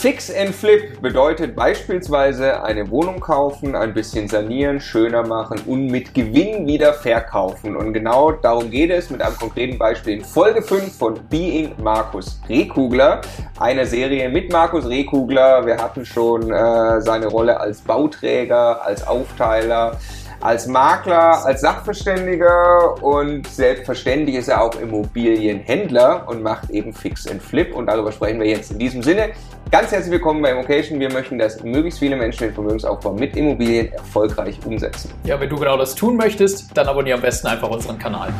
Fix and Flip bedeutet beispielsweise eine Wohnung kaufen, ein bisschen sanieren, schöner machen und mit Gewinn wieder verkaufen. Und genau darum geht es mit einem konkreten Beispiel in Folge 5 von Being Markus Rehkugler, einer Serie mit Markus Rehkugler. Wir hatten schon äh, seine Rolle als Bauträger, als Aufteiler als Makler, als Sachverständiger und selbstverständlich ist er auch Immobilienhändler und macht eben Fix and Flip und darüber sprechen wir jetzt in diesem Sinne. Ganz herzlich willkommen bei Immocation. Wir möchten, dass möglichst viele Menschen den Vermögensaufbau mit Immobilien erfolgreich umsetzen. Ja, wenn du genau das tun möchtest, dann abonniere am besten einfach unseren Kanal.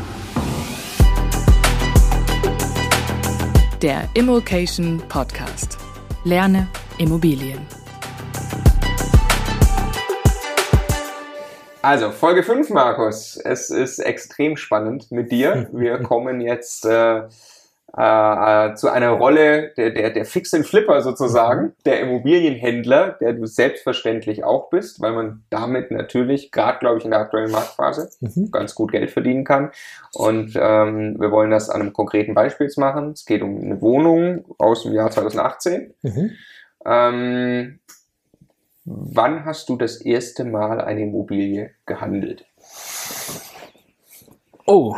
Der Immocation Podcast. Lerne Immobilien. Also, Folge 5, Markus. Es ist extrem spannend mit dir. Wir kommen jetzt äh, äh, zu einer Rolle der, der, der fixen Flipper sozusagen, der Immobilienhändler, der du selbstverständlich auch bist, weil man damit natürlich, gerade glaube ich in der aktuellen Marktphase, mhm. ganz gut Geld verdienen kann. Und ähm, wir wollen das an einem konkreten Beispiel machen. Es geht um eine Wohnung aus dem Jahr 2018. Mhm. Ähm, Wann hast du das erste Mal eine Immobilie gehandelt? Oh,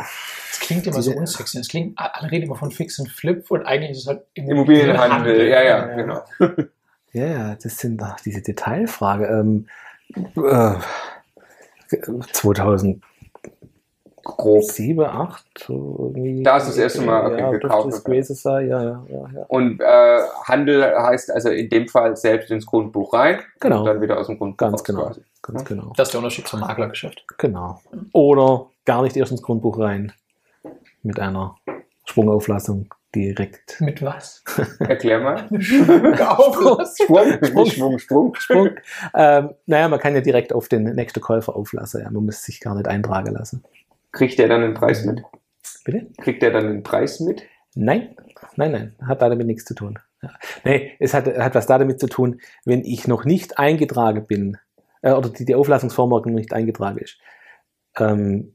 das klingt immer so unsexy. Das klingt, alle reden immer von Fix und Flip und eigentlich ist es halt Immobilienhandel. Immobilienhandel. Ja, ja, ja, genau. Ja, ja, das sind doch diese Detailfrage. Ähm, äh, 2000 grob. Sieben, acht. irgendwie. Da ist das erste Mal okay, ja, gekauft. Das gewesen sein. Ja, ja, ja, ja. Und äh, Handel heißt also in dem Fall selbst ins Grundbuch rein genau. und dann wieder aus dem Grundbuch Ganz raus genau. Quasi. Ganz ja? genau. Das ist der Unterschied zum Maklergeschäft. Genau. Oder gar nicht erst ins Grundbuch rein mit einer Sprungauflassung direkt. Mit was? Erklär mal. Sprung, Sprung, Sprung, Sprung. Sprung. Ähm, naja, man kann ja direkt auf den nächsten Käufer auflassen. Ja. Man muss sich gar nicht eintragen lassen. Kriegt der dann den Preis mit? Bitte? Kriegt der dann den Preis mit? Nein, nein, nein, hat damit nichts zu tun. Ja. Nee, es hat, hat was damit zu tun, wenn ich noch nicht eingetragen bin, äh, oder die, die Auflassungsvormerkung noch nicht eingetragen ist. Ähm,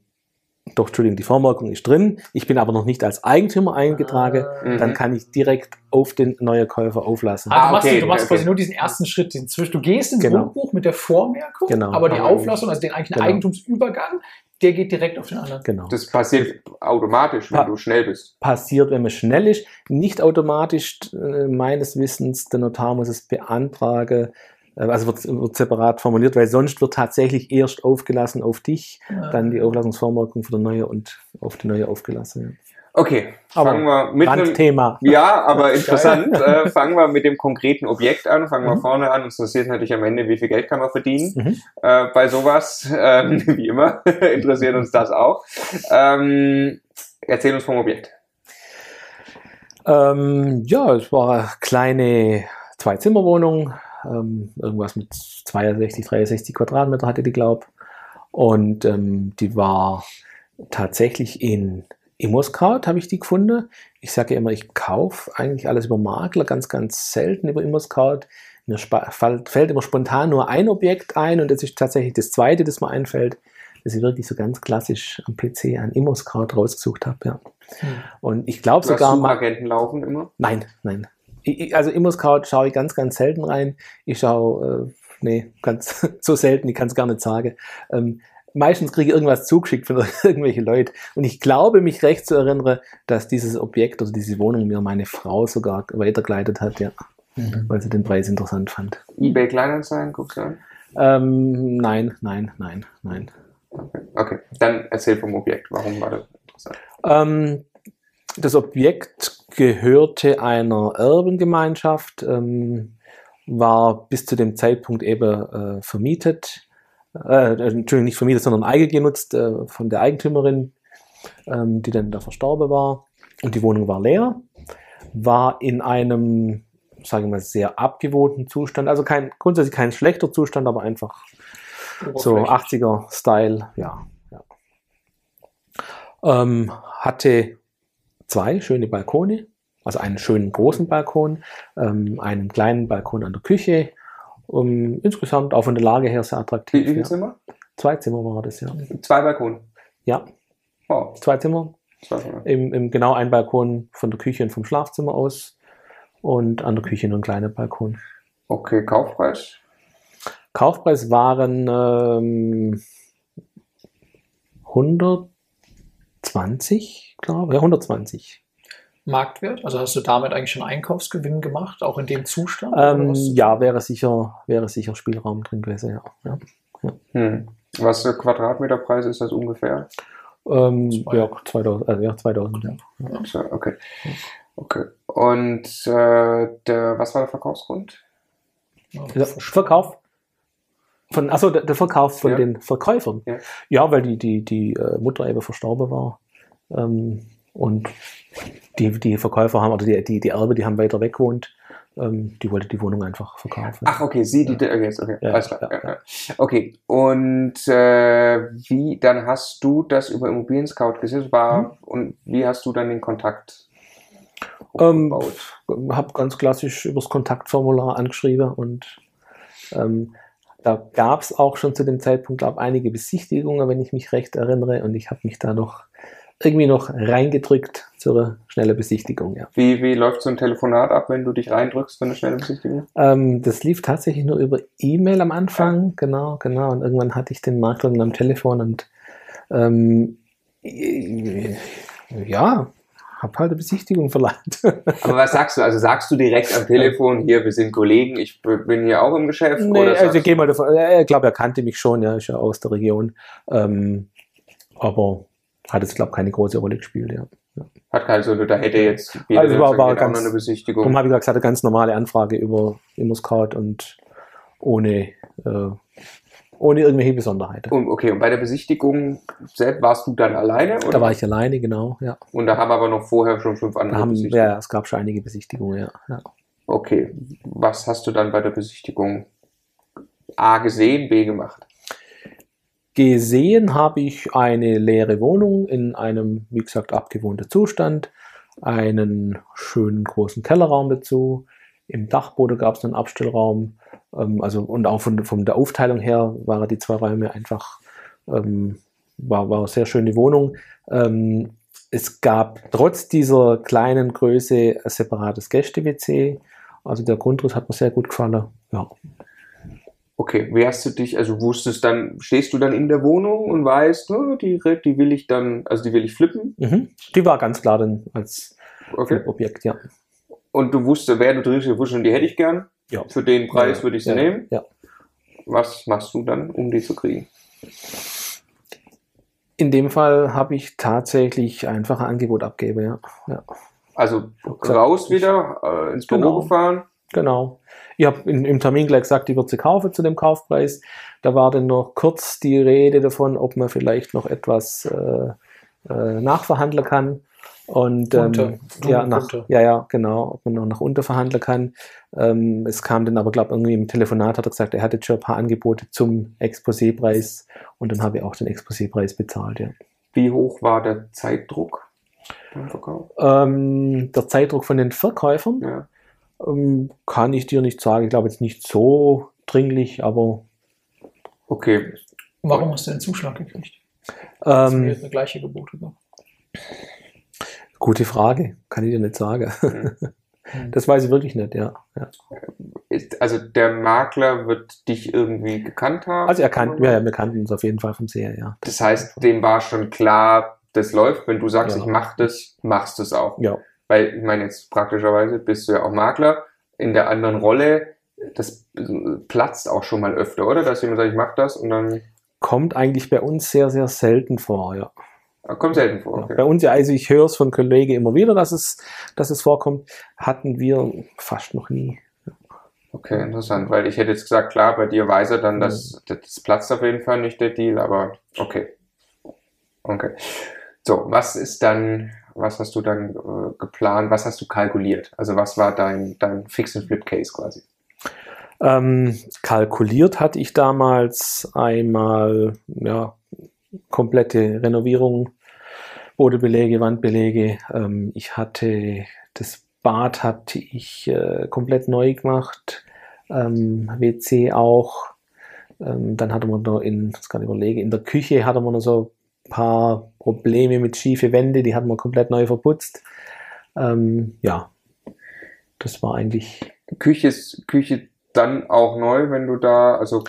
doch, Entschuldigung, die Vormerkung ist drin, ich bin aber noch nicht als Eigentümer eingetragen, ah, dann kann ich direkt auf den neuen Käufer auflassen. Ah, du machst, okay, du machst okay. quasi nur diesen ersten Schritt, den Zwischen. Du gehst ins genau. Grundbuch mit der Vormerkung, genau. aber die Auflassung, also den eigentlichen genau. Eigentumsübergang, der geht direkt auf den anderen. Genau. Das passiert automatisch, wenn pa du schnell bist. Passiert, wenn man schnell ist. Nicht automatisch, äh, meines Wissens, der Notar muss es beantragen. Äh, also wird, wird separat formuliert, weil sonst wird tatsächlich erst aufgelassen auf dich, ja. dann die Auflassungsvormerkung für die neue und auf die neue aufgelassen. Ja. Okay, aber fangen wir mit einem Thema. Ja, aber interessant. äh, fangen wir mit dem konkreten Objekt an. Fangen wir mhm. vorne an. Uns interessiert natürlich am Ende, wie viel Geld kann man verdienen. Mhm. Äh, bei sowas, ähm, wie immer, interessiert uns das auch. Ähm, erzähl uns vom Objekt. Ähm, ja, es war eine kleine Zwei-Zimmer-Wohnung. Ähm, irgendwas mit 62, 63 Quadratmeter hatte die, glaub. Und ähm, die war tatsächlich in Immoscout habe ich die gefunden. Ich sage ja immer, ich kaufe eigentlich alles über Makler, ganz, ganz selten über Immoscout. Mir fällt immer spontan nur ein Objekt ein und das ist tatsächlich das zweite, das mir einfällt, das ich wirklich so ganz klassisch am PC an Immoscout rausgesucht habe. Ja. Hm. Und ich glaube sogar. Hast Agenten laufen immer? Nein, nein. Ich, also Immoscout schaue ich ganz, ganz selten rein. Ich schaue, äh, nee, ganz so selten, ich kann es gar nicht sagen. Ähm, meistens kriege ich irgendwas zugeschickt von irgendwelchen Leuten. Und ich glaube, mich recht zu erinnern, dass dieses Objekt oder diese Wohnung mir meine Frau sogar weitergeleitet hat, ja. Mhm. Weil sie den Preis interessant fand. eBay Kleinanzeigen, guckst du an? Ähm, nein, nein, nein, nein. Okay. okay, dann erzähl vom Objekt. Warum war das interessant? Ähm, das Objekt gehörte einer Erbengemeinschaft, ähm, war bis zu dem Zeitpunkt eben äh, vermietet äh, Entschuldigung, nicht vermietet, sondern eigengenutzt äh, von der Eigentümerin, ähm, die dann da verstorben war. Und die Wohnung war leer, war in einem, sagen wir mal, sehr abgewohnten Zustand. Also kein, grundsätzlich kein schlechter Zustand, aber einfach so 80er-Style, ja. ja. Ähm, hatte zwei schöne Balkone, also einen schönen großen Balkon, ähm, einen kleinen Balkon an der Küche, um, insgesamt auch von der Lage her sehr attraktiv. Wie viele ja. Zimmer? Zwei Zimmer war das, ja. Zwei Balkone? Ja. Wow. Zwei Zimmer. Zwei Zimmer. Im, Im, genau ein Balkon von der Küche und vom Schlafzimmer aus. und an der Küche nur ein kleiner Balkon. Okay, Kaufpreis? Kaufpreis waren ähm, 120, glaube ich, ja, 120. Marktwert? Also hast du damit eigentlich schon Einkaufsgewinn gemacht, auch in dem Zustand? Ähm, ja, wäre sicher, wäre sicher Spielraum drin gewesen, ja. ja. ja. Hm. Was für Quadratmeterpreis ist das ungefähr? Ähm, ja, 2000, also ja, 2000, ja. ja. Okay. Okay. Und äh, der, was war der Verkaufsgrund? Der Verkauf von, also der, der Verkauf von ja. den Verkäufern. Ja. ja, weil die, die, die äh, Mutter eben verstorben war. Ähm, und die, die Verkäufer haben, oder die, die, die Erbe, die haben weiter weg gewohnt. Ähm, die wollte die Wohnung einfach verkaufen. Ach, okay, sie, die, ja. okay, okay, ja, alles klar. Ja, okay, und äh, wie, dann hast du das über Immobilien Scout gesehen, war, mhm. und wie hast du dann den Kontakt ähm, habe ganz klassisch übers Kontaktformular angeschrieben und ähm, da gab es auch schon zu dem Zeitpunkt, glaube einige Besichtigungen, wenn ich mich recht erinnere. Und ich habe mich da noch irgendwie noch reingedrückt zur schnellen Besichtigung. Ja. Wie, wie läuft so ein Telefonat ab, wenn du dich reindrückst für eine schnelle Besichtigung? Ähm, das lief tatsächlich nur über E-Mail am Anfang, genau, genau. Und irgendwann hatte ich den Makler dann am Telefon und ähm, ja, habe halt eine Besichtigung verlangt. Aber was sagst du? Also sagst du direkt am Telefon, hier, wir sind Kollegen, ich bin hier auch im Geschäft? Nee, oder also ich gehe mal davon, ich glaube, er kannte mich schon, ja, ist ja aus der Region. Ähm, aber hat jetzt, glaube ich, keine große Rolle gespielt, ja. ja. Hat also, da hätte jetzt jeder also war, war ganz, eine Besichtigung. Darum habe ich gesagt, eine ganz normale Anfrage über ImmoScout und ohne äh, ohne irgendwelche Besonderheiten. Und, okay, und bei der Besichtigung selbst warst du dann alleine? Oder? Da war ich alleine, genau, ja. Und da haben aber noch vorher schon fünf andere haben, Ja, es gab schon einige Besichtigungen, ja, ja. Okay, was hast du dann bei der Besichtigung A gesehen, B gemacht? Gesehen habe ich eine leere Wohnung in einem, wie gesagt, abgewohnten Zustand, einen schönen großen Kellerraum dazu. Im Dachboden gab es einen Abstellraum ähm, also und auch von, von der Aufteilung her waren die zwei Räume einfach ähm, war, war eine sehr schöne Wohnung. Ähm, es gab trotz dieser kleinen Größe ein separates Gäste-WC. Also der Grundriss hat mir sehr gut gefallen. Ja. Okay, wie hast du dich, also wusstest dann, stehst du dann in der Wohnung und weißt, oh, die, die will ich dann, also die will ich flippen? Mhm. Die war ganz klar dann als okay. Objekt, ja. Und du wusstest, wer du drin du wusstest, die hätte ich gern? Ja. Für den Preis ja, würde ich sie ja, nehmen. Ja. Was machst du dann, um die zu kriegen? In dem Fall habe ich tatsächlich einfach ein Angebot abgebe, ja. ja. Also raus wieder, äh, ins Büro genau. gefahren? Genau. Ich habe im Termin gleich gesagt, ich würde sie kaufen zu dem Kaufpreis. Da war dann noch kurz die Rede davon, ob man vielleicht noch etwas äh, äh, nachverhandeln kann. Und ähm, ja, nach, ja, ja, genau, ob man noch nach unter verhandeln kann. Ähm, es kam dann aber, glaube ich, irgendwie im Telefonat hat er gesagt, er hatte schon ein paar Angebote zum Exposépreis und dann habe ich auch den Exposépreis bezahlt, ja. Wie hoch war der Zeitdruck beim Verkauf? Ähm, der Zeitdruck von den Verkäufern ja. Ähm, kann ich dir nicht sagen. Ich glaube jetzt nicht so dringlich, aber. Okay. Warum hast du den Zuschlag gekriegt? Ähm, das eine gleiche Gebote. Gab. Gute Frage, kann ich dir nicht sagen. Hm. Das weiß ich wirklich nicht, ja. ja. Ist, also der Makler wird dich irgendwie gekannt haben? Also er kannte, ja, wir kannten uns auf jeden Fall vom Seher, ja. Das heißt, dem war schon klar, das läuft. Wenn du sagst, ja. ich mach das, machst du es auch. Ja. Weil, ich meine, jetzt praktischerweise bist du ja auch Makler in der anderen Rolle. Das platzt auch schon mal öfter, oder? Dass jemand sagt, ich mach das und dann. Kommt eigentlich bei uns sehr, sehr selten vor, ja. Kommt selten vor. Okay. Bei uns ja, also ich höre es von Kollegen immer wieder, dass es, dass es vorkommt. Hatten wir fast noch nie. Okay, interessant, weil ich hätte jetzt gesagt, klar, bei dir weiß er dann, dass das platzt auf jeden Fall nicht der Deal, aber okay. Okay. So, was ist dann, was hast du dann geplant, was hast du kalkuliert? Also was war dein, dein Fix and Flip Case quasi? Ähm, kalkuliert hatte ich damals einmal, ja, komplette Renovierung, Bodenbelege, Wandbelege. Ähm, ich hatte das Bad hatte ich äh, komplett neu gemacht, ähm, WC auch. Ähm, dann hatte man noch in, das kann ich überlegen, in der Küche hatte man noch so ein paar Probleme mit schiefe Wände, die hat man komplett neu verputzt. Ähm, ja. das war eigentlich. Küche ist Küche dann auch neu, wenn du da, also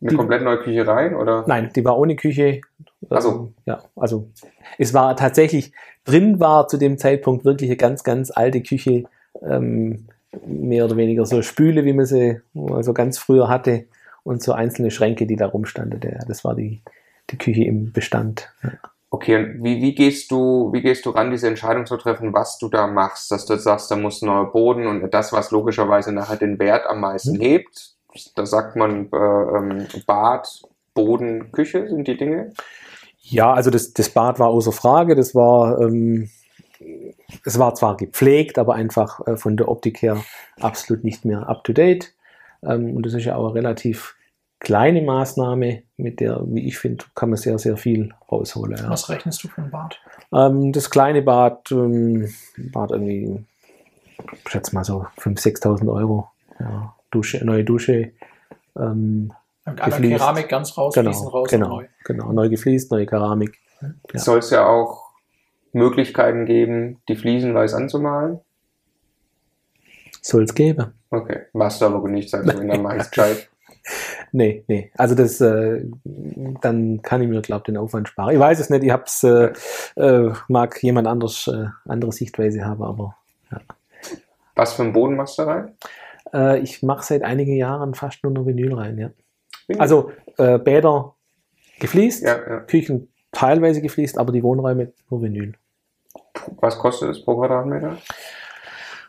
eine die, komplett neue Küche rein, oder? Nein, die war ohne Küche. Also ja, also es war tatsächlich drin war zu dem Zeitpunkt wirklich eine ganz, ganz alte Küche, ähm, mehr oder weniger so Spüle, wie man sie also ganz früher hatte und so einzelne Schränke, die da rumstanden. Das war die, die Küche im Bestand. Ja. Okay, und wie, wie gehst du, wie gehst du ran, diese Entscheidung zu treffen, was du da machst, dass du sagst, da muss ein neuer Boden und das, was logischerweise nachher den Wert am meisten mhm. hebt, da sagt man äh, ähm, Bad, Boden, Küche sind die Dinge? Ja, also das, das Bad war außer Frage, das war, ähm, es war zwar gepflegt, aber einfach äh, von der Optik her absolut nicht mehr up to date. Ähm, und das ist ja auch relativ kleine Maßnahme, mit der, wie ich finde, kann man sehr, sehr viel rausholen. Ja. Was rechnest du für ein Bad? Ähm, das kleine Bad, ähm, Bad irgendwie, ich schätze mal so 5.000, 6.000 Euro. Ja. Dusche, neue Dusche. Ähm, Keramik ganz raus, genau, raus genau, neu. Genau, neu gefliest, neue Keramik. Ja. Soll es ja auch Möglichkeiten geben, die Fliesen weiß anzumalen? Soll es geben. Okay, machst du aber nicht, sagst du, dann mach ich gescheit. Nee, nee. Also das, äh, dann kann ich mir, glaube ich, den Aufwand sparen. Ich weiß es nicht, ich hab's, äh, äh, mag jemand anders, äh, andere Sichtweise haben, aber ja. Was für einen Boden machst du rein? Äh, ich mache seit einigen Jahren fast nur noch Vinyl rein, ja. Also äh, Bäder gefliest, ja, ja. Küchen teilweise gefliest, aber die Wohnräume nur Vinyl. Was kostet es pro Quadratmeter?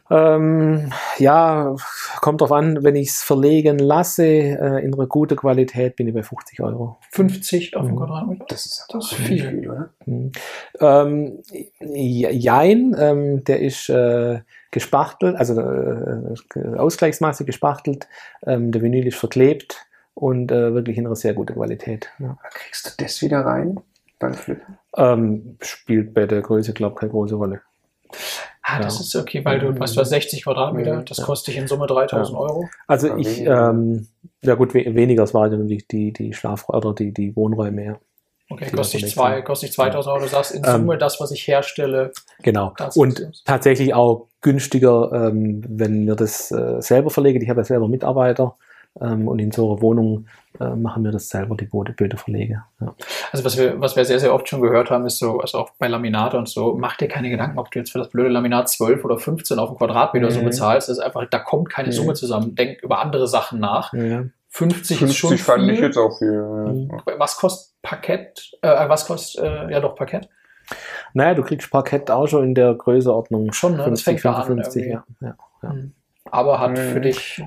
Ähm, ja, kommt drauf an, wenn ich es verlegen lasse, äh, in einer guten Qualität bin ich bei 50 Euro. 50 auf dem mhm. Quadratmeter? Das ist, das ist viel, viel, oder? Mhm. Ähm, jein, ähm, der ist äh, gespachtelt, also äh, Ausgleichsmasse gespachtelt, ähm, der Vinyl ist verklebt und äh, wirklich in einer sehr guten Qualität. Ja. Kriegst du das wieder rein beim Flippen? Ähm, spielt bei der Größe, glaube ich, keine große Rolle. Ah, das ja. ist okay, weil du, was, du hast 60 Quadratmeter, das kostet dich in Summe 3000 ja. Euro. Also ich, ähm, ja gut, weniger, das war natürlich die, die Schlaf- oder die, die Wohnräume, ja. Okay, kostet ich, zwei, kostet ich 2000 Euro. Du sagst in Summe ähm, das, was ich herstelle. Genau. Und tatsächlich auch günstiger, ähm, wenn wir das äh, selber verlegen. Ich habe ja selber Mitarbeiter ähm, und in so einer Wohnung äh, machen wir das selber, die Bilderverlege. Ja. Also was wir, was wir sehr, sehr oft schon gehört haben, ist so, also auch bei Laminate und so, mach dir keine Gedanken, ob du jetzt für das blöde Laminat 12 oder 15 auf dem Quadratmeter mhm. so bezahlst. Das ist einfach, da kommt keine mhm. Summe zusammen. Denk über andere Sachen nach. Ja. 50, 50 ist schon fand viel. ich jetzt auch viel. Mhm. Was kostet Parkett? Äh, was kostet, äh, ja doch, Parkett? Naja, du kriegst Parkett auch schon in der Größeordnung. Schon, ne? 50, das fängt 55, an. Ja, ja, mhm. Aber hat für mhm. dich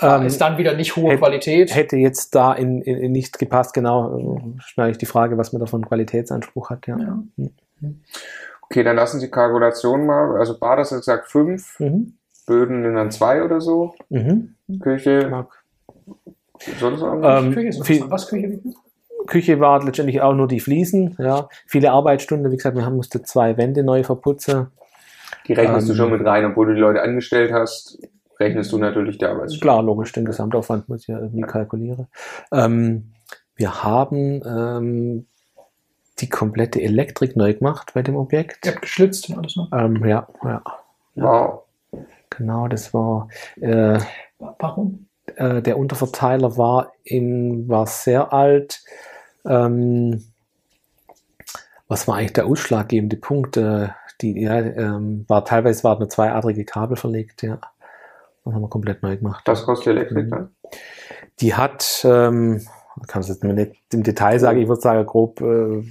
ähm, ist dann wieder nicht hohe hätte, Qualität. Hätte jetzt da in, in, nicht gepasst, genau. Schnell ich die Frage, was man da von Qualitätsanspruch hat, ja. ja. Mhm. Okay, dann lassen Sie Kalkulation mal. Also Bad hast du gesagt fünf, mhm. Böden sind dann zwei oder so. Mhm. Küche. Mag. Sonst ähm, Küche viel, was Küche? Küche war letztendlich auch nur die Fliesen, ja. Viele Arbeitsstunden, wie gesagt, wir haben musste zwei Wände neu verputzen. Die rechnest ähm, du schon mit rein, obwohl du die Leute angestellt hast rechnest du natürlich der Arbeitsstunde. Klar, logisch, den Gesamtaufwand muss ich ja irgendwie ja. kalkulieren. Ähm, wir haben ähm, die komplette Elektrik neu gemacht bei dem Objekt. Ihr habt geschlitzt und alles, ne? Ähm, ja, ja. Wow. Genau, das war. Äh, Warum? Äh, der Unterverteiler war in war sehr alt. Ähm, was war eigentlich der ausschlaggebende Punkt? Äh, die ja, ähm, war teilweise waren nur zweiadrige Kabel verlegt, ja. Das haben wir komplett neu gemacht. Das kostet die Elektrik dann? Die hat, ähm, kann es jetzt nicht im Detail sagen, ich würde sagen grob äh,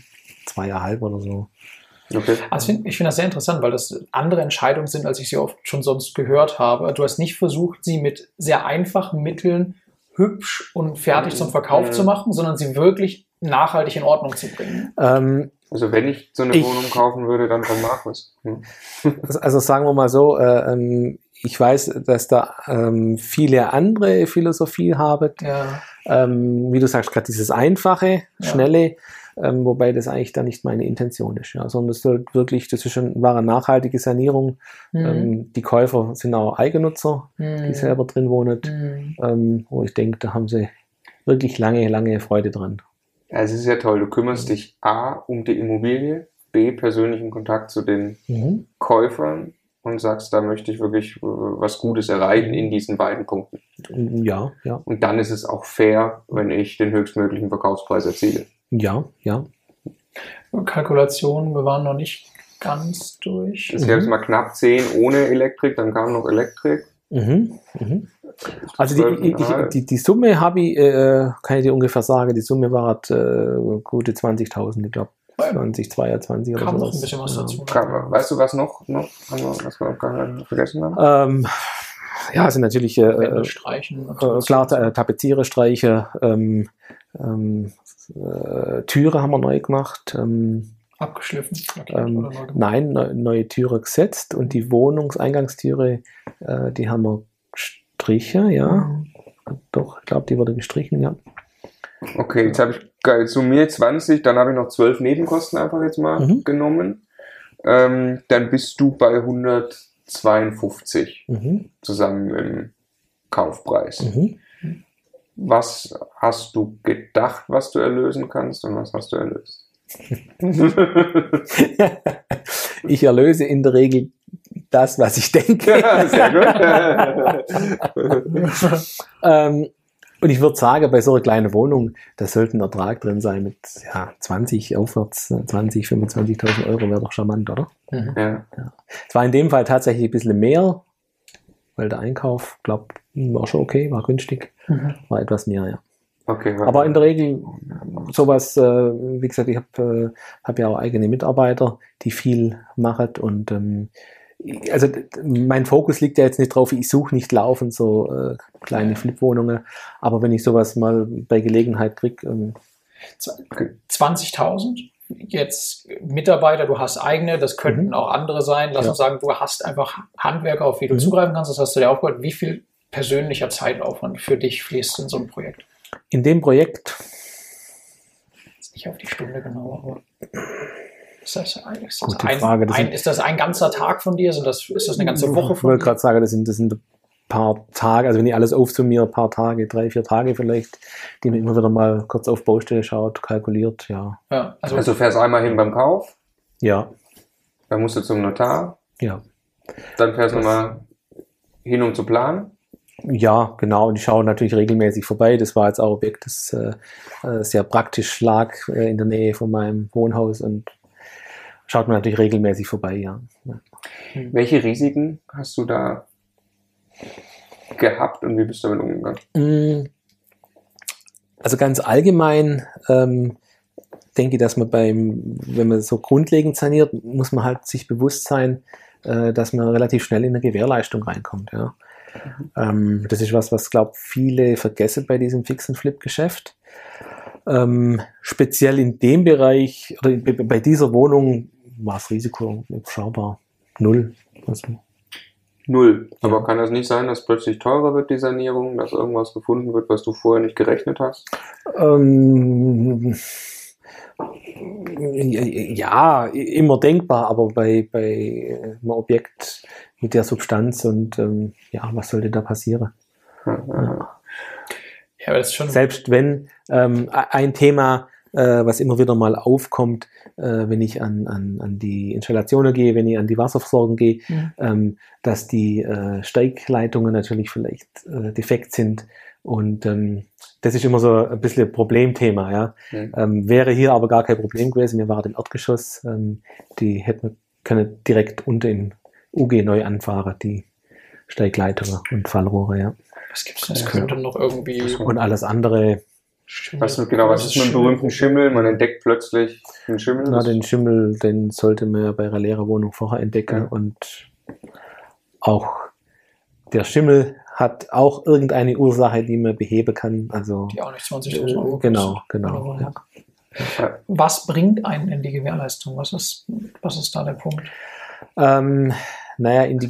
zweieinhalb oder so. Okay. Also ich finde das sehr interessant, weil das andere Entscheidungen sind, als ich sie oft schon sonst gehört habe. Du hast nicht versucht, sie mit sehr einfachen Mitteln hübsch und fertig zum Verkauf mhm. zu machen, sondern sie wirklich nachhaltig in Ordnung zu bringen. Ähm, also wenn ich so eine ich, Wohnung kaufen würde, dann von Markus. Hm. Also sagen wir mal so, äh, ähm, ich weiß, dass da ähm, viele andere Philosophie haben. Ja. Ähm, wie du sagst, gerade dieses einfache, schnelle, ja. ähm, wobei das eigentlich dann nicht meine Intention ist. Ja, sondern es soll wirklich, das ist schon wahre nachhaltige Sanierung. Mhm. Ähm, die Käufer sind auch Eigennutzer, mhm. die selber drin wohnen, mhm. ähm, wo ich denke, da haben sie wirklich lange, lange Freude dran. Ja, es ist ja toll. Du kümmerst dich A um die Immobilie, B persönlichen Kontakt zu den mhm. Käufern und sagst, da möchte ich wirklich äh, was Gutes erreichen in diesen beiden Punkten. Ja, ja, Und dann ist es auch fair, wenn ich den höchstmöglichen Verkaufspreis erziele. ja, ja. Kalkulationen, wir waren noch nicht ganz durch. Es gab jetzt mal knapp 10 ohne Elektrik, dann kam noch Elektrik. Mhm, mhm. Also die, 12,5. ich, die, die Summe habe ich, äh, kann ich dir ungefähr sagen, die Summe war äh, gute 20.000, ich glaube 20, 22 oder Kam noch sowas. ein bisschen was ja. dazu. Kam- Weißt du, was noch, noch, was wir noch gar nicht vergessen haben? Ähm, ja, also natürlich äh, äh, streichen. äh, klar, äh, Tapeziererstreiche, ähm, ähm, äh, Türe haben wir neu gemacht. Ähm, Abgeschliffen. ähm, nein, ne, neue Türe gesetzt und die Wohnungseingangstüre, äh, die haben wir gestrichen, ja. Mhm. Doch, ich glaube, die wurde gestrichen, ja. Okay, jetzt habe ich geil, summiert 20, dann habe ich noch 12 Nebenkosten einfach jetzt mal Mhm. genommen. Ähm, dann bist du bei 152 Mhm. zusammen im Kaufpreis. Mhm. Was hast du gedacht, was du erlösen kannst und was hast du erlöst? ich erlöse in der Regel das, was ich denke. Sehr gut. ähm, und ich würde sagen, bei so einer kleinen Wohnung, da sollte ein Ertrag drin sein mit ja, 20 aufwärts, äh, 20, 25.000 Euro wäre doch charmant, oder? Mhm. ja. Es war in dem Fall tatsächlich ein bisschen mehr, weil der Einkauf, glaube war schon okay, war günstig, Mhm. war etwas mehr, ja. Okay, Aber in der Regel sowas, äh, wie gesagt, ich habe äh, hab ja auch eigene Mitarbeiter, die viel machen und ähm, also mein Fokus liegt ja jetzt nicht drauf, ich suche nicht laufend so äh, kleine Flipwohnungen, aber wenn ich sowas mal bei Gelegenheit kriege, ähm, 20.000. Jetzt Mitarbeiter, du hast eigene, das könnten Mhm. auch andere sein. Lass Ja. uns sagen, du hast einfach Handwerker, auf die du Mhm. zugreifen kannst. Das hast du dir aufgehört. Wie viel persönlicher Zeitaufwand für dich fließt in so ein Projekt? in dem Projekt, Jetzt nicht auf die Stunde genau, aber ist das, ein, ist das, Gute ein, Frage, das ein, ist das ein ganzer Tag von dir? Sind das, ist das eine ganze Woche ich von wollte dir? gerade sagen, das sind, das sind ein paar Tage, also wenn ich alles aufsummiere, ein paar Tage, drei, vier Tage vielleicht, die man immer wieder mal kurz auf Baustelle schaut, kalkuliert, ja. Ja, also, Also du fährst einmal hin beim Kauf, Ja, dann musst du zum Notar, ja. dann fährst du nochmal hin, um zu planen. Ja, genau. Und ich schaue natürlich regelmäßig vorbei. Das war jetzt auch ein Objekt, das äh, äh, sehr praktisch lag äh, in der Nähe von meinem Wohnhaus und schaut man natürlich regelmäßig vorbei, ja. ja. Welche Risiken hast du da gehabt und wie bist du damit umgegangen? Mm, Also ganz allgemein ähm, denke ich, dass man beim, wenn man so grundlegend saniert, muss man halt sich bewusst sein, äh, dass man relativ schnell in eine Gewährleistung reinkommt. Ja. Ähm, das ist was, was glaube viele vergessen bei diesem fixen Flip-Geschäft. Ähm, speziell in dem Bereich oder bei dieser Wohnung war das Risiko überschaubar. Null. Also, Null. Aber kann das nicht sein, dass plötzlich teurer wird, die Sanierung, dass irgendwas gefunden wird, was du vorher nicht gerechnet hast? Ähm, ja, immer denkbar, aber bei, bei einem Objekt mit der Substanz und ähm, ja, was sollte da passieren? Ja, ja. ja, aber das ist schon Selbst wenn ähm, ein Thema, äh, was immer wieder mal aufkommt, äh, wenn ich an, an, an die Installationen gehe, wenn ich an die Wasserversorgung gehe, Mhm. ähm, dass die äh, Steigleitungen natürlich vielleicht äh, defekt sind. Und ähm, das ist immer so ein bisschen ein Problemthema. Ja. Mhm. Ähm, wäre hier aber gar kein Problem gewesen. Wir waren im Erdgeschoss. Ähm, die hätten wir können direkt unter in UG neu anfahren, die Steigleitungen und Fallrohre. Ja. Was gibt's denn? Es könnte noch irgendwie. Und alles andere, Was ist, genau, was ist mit dem berühmten Schimmel? Man entdeckt plötzlich einen Schimmel. na, den Schimmel, den sollte man ja bei einer leeren Wohnung vorher entdecken. Ja. Und auch der Schimmel hat auch irgendeine Ursache, die man beheben kann. Also Die auch nicht 20.000 Euro. genau, kostet. genau. Ja. Ja. Was bringt einen in die Gewährleistung? Was ist, was ist da der Punkt? Ähm, naja, in die,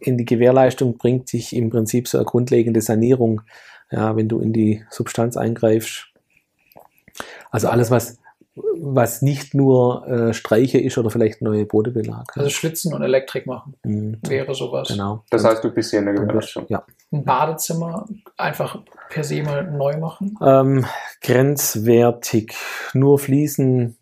in die Gewährleistung bringt sich im Prinzip so eine grundlegende Sanierung, ja, wenn du in die Substanz eingreifst. Also alles, was, was nicht nur äh, Streiche ist oder vielleicht neue Bodenbelag. Also Schlitzen und Elektrik machen Mhm, wäre sowas. genau. Das heißt, du bist hier in der Gewährleistung. ja. Ein Badezimmer einfach per se mal neu machen. Ähm, grenzwertig. Nur Fliesen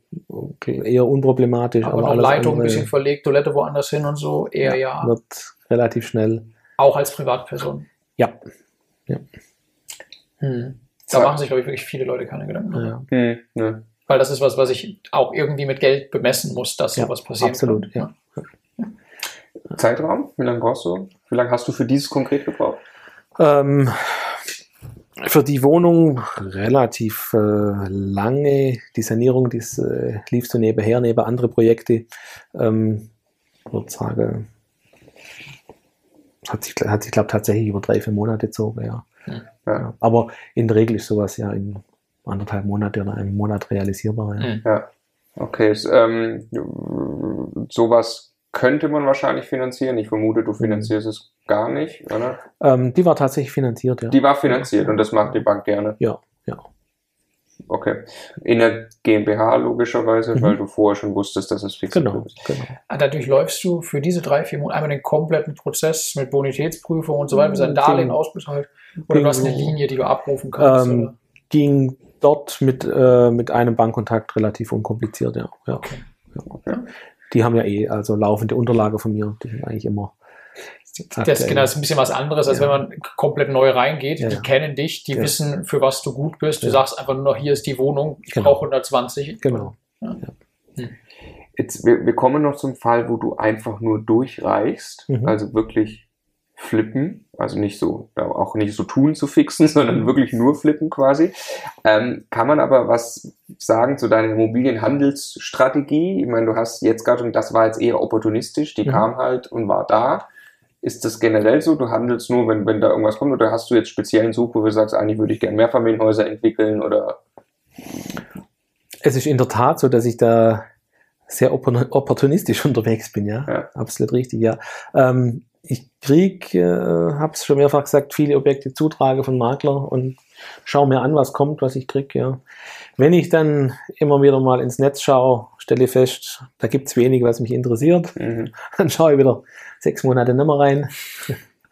eher unproblematisch. Aber, aber noch Leitung ein bisschen verlegt, Toilette woanders hin und so, eher ja. ja. Wird relativ schnell. Auch als Privatperson. Ja. ja. Hm. Da machen sich, glaube ich, wirklich viele Leute keine Gedanken. Ja. Hm, ne. Weil das ist was, was ich auch irgendwie mit Geld bemessen muss, dass ja, sowas passiert. Absolut, kann. ja. Zeitraum? Wie lange brauchst du? Wie lange hast du für dieses konkret gebraucht? Ähm, für die Wohnung relativ äh, lange. Die Sanierung, das äh, lief so nebenher, neben andere Projekte. Ähm, ich würde sagen, hat sich, hat sich glaube tatsächlich über drei, vier Monate gezogen, ja. ja. Ja. Aber in der Regel ist sowas ja in anderthalb Monate oder einem Monat realisierbar. Ja, ja. okay. Ähm, sowas könnte man wahrscheinlich finanzieren. Ich vermute, du finanzierst es gar nicht, oder? Ähm, die war tatsächlich finanziert, ja. Die war finanziert und das macht die Bank gerne. Ja, ja. Okay. In der GmbH logischerweise, mhm. weil du vorher schon wusstest, dass es fix genau, ist. Genau. Ah, dadurch läufst du für diese drei, vier Monate einmal den kompletten Prozess mit Bonitätsprüfung und so weiter, bis ein Darlehen ausbezahlt. Oder du hast eine Linie, die du abrufen kannst. Ähm, ging dort mit, äh, mit einem Bankkontakt relativ unkompliziert, ja. ja. Okay. ja. Okay die haben ja eh also laufende Unterlage von mir. Die sind eigentlich immer. Das, ist genau, das ist ein bisschen was anderes, als ja. wenn man komplett neu reingeht. Ja, die ja. kennen dich, die wissen, für was du gut bist. Du sagst einfach nur noch, hier ist die Wohnung, ich genau. brauche 120. Genau. Hm. Jetzt, wir, wir kommen noch zum Fall, wo du einfach nur durchreichst, mhm. also wirklich flippen, also nicht so, auch nicht so tun zu fixen, sondern wirklich nur flippen quasi. Ähm, kann man aber was sagen zu deiner Immobilienhandelsstrategie? Ich meine, du hast jetzt gerade, und das war jetzt eher opportunistisch, die mhm. kam halt und war da. Ist das generell so? Du handelst nur, wenn, wenn da irgendwas kommt, oder hast du jetzt speziellen Such, wo du sagst, eigentlich würde ich gerne Mehrfamilienhäuser entwickeln oder? Es ist in der Tat so, dass ich da sehr opportunistisch unterwegs bin, ja. ja. Absolut richtig, ja. Ähm, ich krieg, äh, habe es schon mehrfach gesagt, viele Objekte zutrage von Makler und schaue mir an, was kommt, was ich krieg. Ja. Wenn ich dann immer wieder mal ins Netz schaue, stelle fest, da gibt's wenig, was mich interessiert. Mhm. Dann schaue ich wieder sechs Monate nicht mehr rein.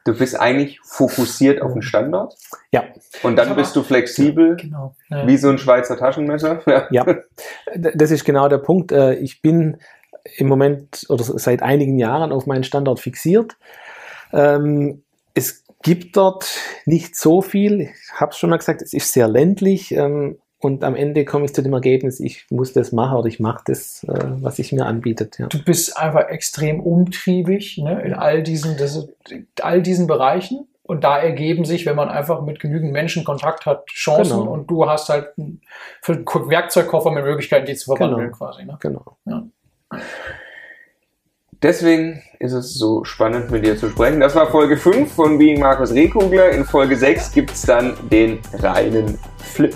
Du bist eigentlich fokussiert auf den Standort. Ja. Und dann bist du flexibel, genau. ja. wie so ein Schweizer Taschenmesser. Ja. ja, das ist genau der Punkt. Äh, ich bin im Moment oder seit einigen Jahren auf meinen Standort fixiert. Ähm, es gibt dort nicht so viel. Ich habe es schon mal gesagt, es ist sehr ländlich. Ähm, und am Ende komme ich zu dem Ergebnis, ich muss das machen oder ich mache das, äh, was sich mir anbietet. Ja. Du bist einfach extrem umtriebig ne, in all diesen, das, all diesen Bereichen. Und da ergeben sich, wenn man einfach mit genügend Menschen Kontakt hat, Chancen genau. und du hast halt einen, Werkzeugkoffer mit Möglichkeiten, die zu verwandeln genau. quasi. Ne? Genau. Ja. Deswegen ist es so spannend, mit dir zu sprechen. Das war Folge 5 von Being Markus Rehkugler. In Folge 6 gibt es dann den reinen Flip.